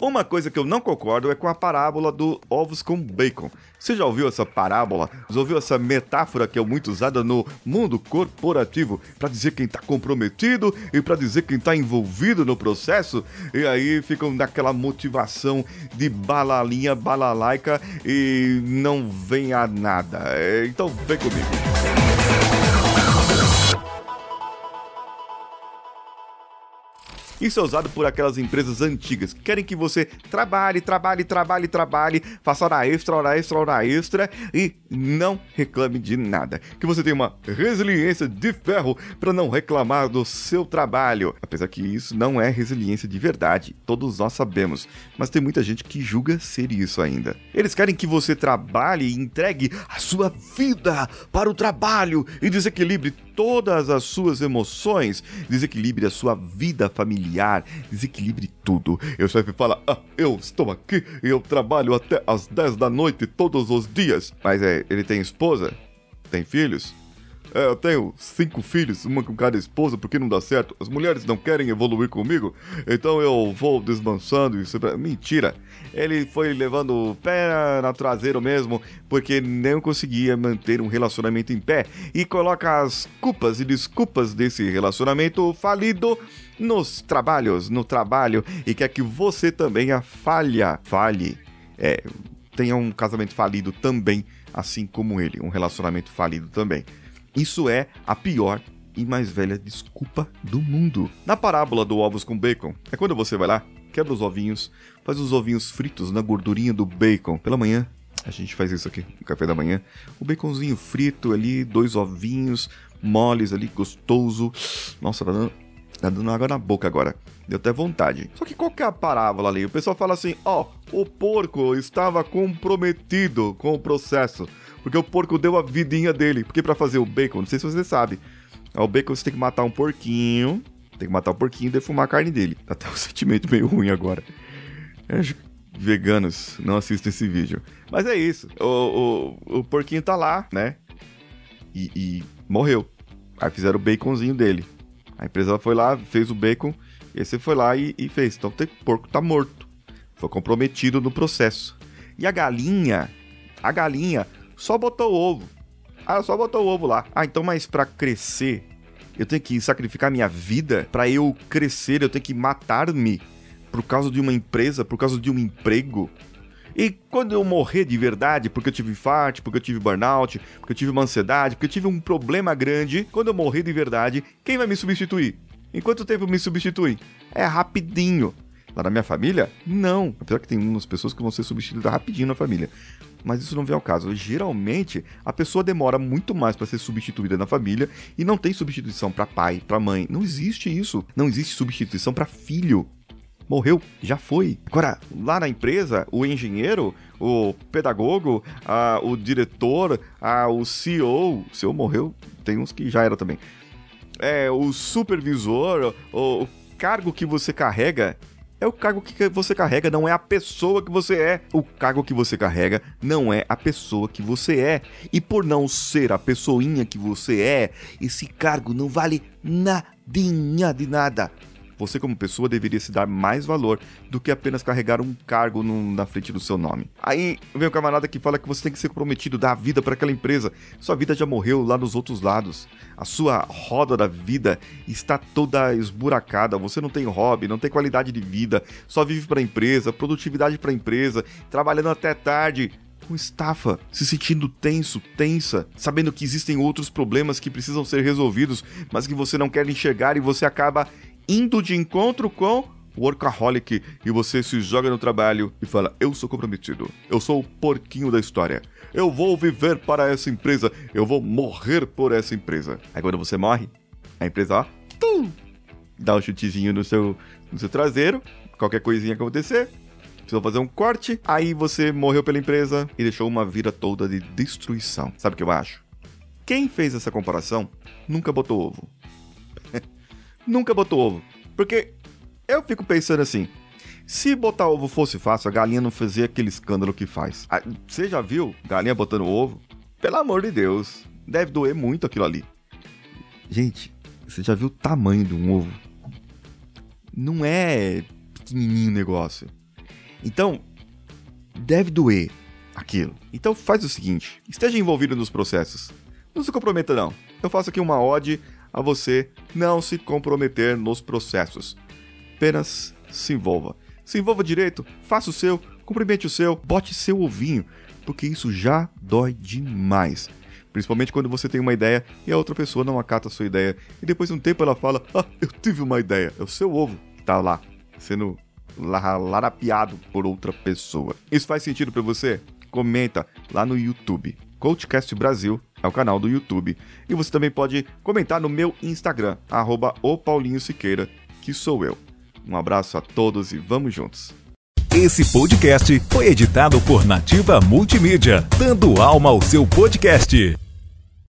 Uma coisa que eu não concordo é com a parábola do ovos com bacon. Você já ouviu essa parábola? Já ouviu essa metáfora que é muito usada no mundo corporativo para dizer quem está comprometido e para dizer quem está envolvido no processo? E aí ficam naquela motivação de balalinha, balalaica e não vem a nada. É, então vem comigo. Isso é usado por aquelas empresas antigas que querem que você trabalhe, trabalhe, trabalhe, trabalhe, faça hora extra, hora extra, hora extra e não reclame de nada. Que você tenha uma resiliência de ferro para não reclamar do seu trabalho. Apesar que isso não é resiliência de verdade, todos nós sabemos, mas tem muita gente que julga ser isso ainda. Eles querem que você trabalhe e entregue a sua vida para o trabalho e desequilibre todas as suas emoções, desequilibre a sua vida familiar, desequilibre tudo. E o chefe fala: ah, eu estou aqui e eu trabalho até as 10 da noite todos os dias. Mas é, ele tem esposa? Tem filhos? É, eu tenho cinco filhos, uma com cada esposa, porque não dá certo. As mulheres não querem evoluir comigo, então eu vou desmanchando isso. Mentira. Ele foi levando o pé na traseiro mesmo, porque não conseguia manter um relacionamento em pé. E coloca as culpas e desculpas desse relacionamento falido nos trabalhos, no trabalho, e quer que você também a falha, falhe. É, tenha um casamento falido também, assim como ele, um relacionamento falido também. Isso é a pior e mais velha desculpa do mundo. Na parábola do ovos com bacon, é quando você vai lá, quebra os ovinhos, faz os ovinhos fritos na gordurinha do bacon. Pela manhã, a gente faz isso aqui no café da manhã. O baconzinho frito ali, dois ovinhos moles ali, gostoso. Nossa, tá dando, tá dando água na boca agora. Deu até vontade. Só que qual que é a parábola ali? O pessoal fala assim: ó, oh, o porco estava comprometido com o processo. Porque o porco deu a vidinha dele. Porque para fazer o bacon, não sei se você sabe. O bacon você tem que matar um porquinho. Tem que matar o porquinho e defumar a carne dele. Tá até um sentimento meio ruim agora. Acho veganos não assistem esse vídeo. Mas é isso. O, o, o porquinho tá lá, né? E, e, morreu. Aí fizeram o baconzinho dele. A empresa foi lá, fez o bacon. E você foi lá e, e fez. Então o porco tá morto. Foi comprometido no processo. E a galinha, a galinha só botou o ovo. Ah, só botou o ovo lá. Ah, então, mas para crescer, eu tenho que sacrificar minha vida para eu crescer, eu tenho que matar-me por causa de uma empresa, por causa de um emprego. E quando eu morrer de verdade, porque eu tive infarto, porque eu tive burnout, porque eu tive uma ansiedade, porque eu tive um problema grande, quando eu morrer de verdade, quem vai me substituir? Em quanto tempo me substitui? É rapidinho. Lá na minha família? Não. Apesar que tem umas pessoas que vão ser substituídas rapidinho na família mas isso não vem ao caso. Geralmente, a pessoa demora muito mais para ser substituída na família e não tem substituição para pai, para mãe. Não existe isso. Não existe substituição para filho. Morreu, já foi. Agora, lá na empresa, o engenheiro, o pedagogo, a, o diretor, a, o CEO, o CEO morreu, tem uns que já era também. É, o supervisor, o, o cargo que você carrega é o cargo que você carrega, não é a pessoa que você é. O cargo que você carrega não é a pessoa que você é. E por não ser a pessoinha que você é, esse cargo não vale nadinha de nada. Você, como pessoa, deveria se dar mais valor do que apenas carregar um cargo no, na frente do seu nome. Aí vem o camarada que fala que você tem que ser comprometido, dar a vida para aquela empresa. Sua vida já morreu lá nos outros lados. A sua roda da vida está toda esburacada. Você não tem hobby, não tem qualidade de vida, só vive para a empresa, produtividade para a empresa, trabalhando até tarde com estafa, se sentindo tenso, tensa, sabendo que existem outros problemas que precisam ser resolvidos, mas que você não quer enxergar e você acaba indo de encontro com workaholic e você se joga no trabalho e fala: Eu sou comprometido, eu sou o porquinho da história, eu vou viver para essa empresa, eu vou morrer por essa empresa. Aí quando você morre, a empresa, ó, tum, dá um chutezinho no seu, no seu traseiro, qualquer coisinha acontecer. Precisou fazer um corte, aí você morreu pela empresa e deixou uma vida toda de destruição. Sabe o que eu acho? Quem fez essa comparação nunca botou ovo nunca botou ovo. Porque eu fico pensando assim: se botar ovo fosse fácil, a galinha não fazia aquele escândalo que faz. Ah, você já viu galinha botando ovo? Pelo amor de Deus, deve doer muito aquilo ali. Gente, você já viu o tamanho de um ovo? Não é pequenininho o negócio. Então, deve doer aquilo. Então faz o seguinte, esteja envolvido nos processos. Não se comprometa não. Eu faço aqui uma ode a você não se comprometer nos processos. Apenas se envolva. Se envolva direito, faça o seu, cumprimente o seu, bote seu ovinho, porque isso já dói demais. Principalmente quando você tem uma ideia e a outra pessoa não acata a sua ideia. E depois de um tempo ela fala: Ah, eu tive uma ideia. É o seu ovo que tá lá, sendo larapiado por outra pessoa. Isso faz sentido para você? Comenta lá no YouTube. Coachcast Brasil é o canal do YouTube. E você também pode comentar no meu Instagram, arroba Siqueira, que sou eu. Um abraço a todos e vamos juntos. Esse podcast foi editado por Nativa Multimídia, dando alma ao seu podcast.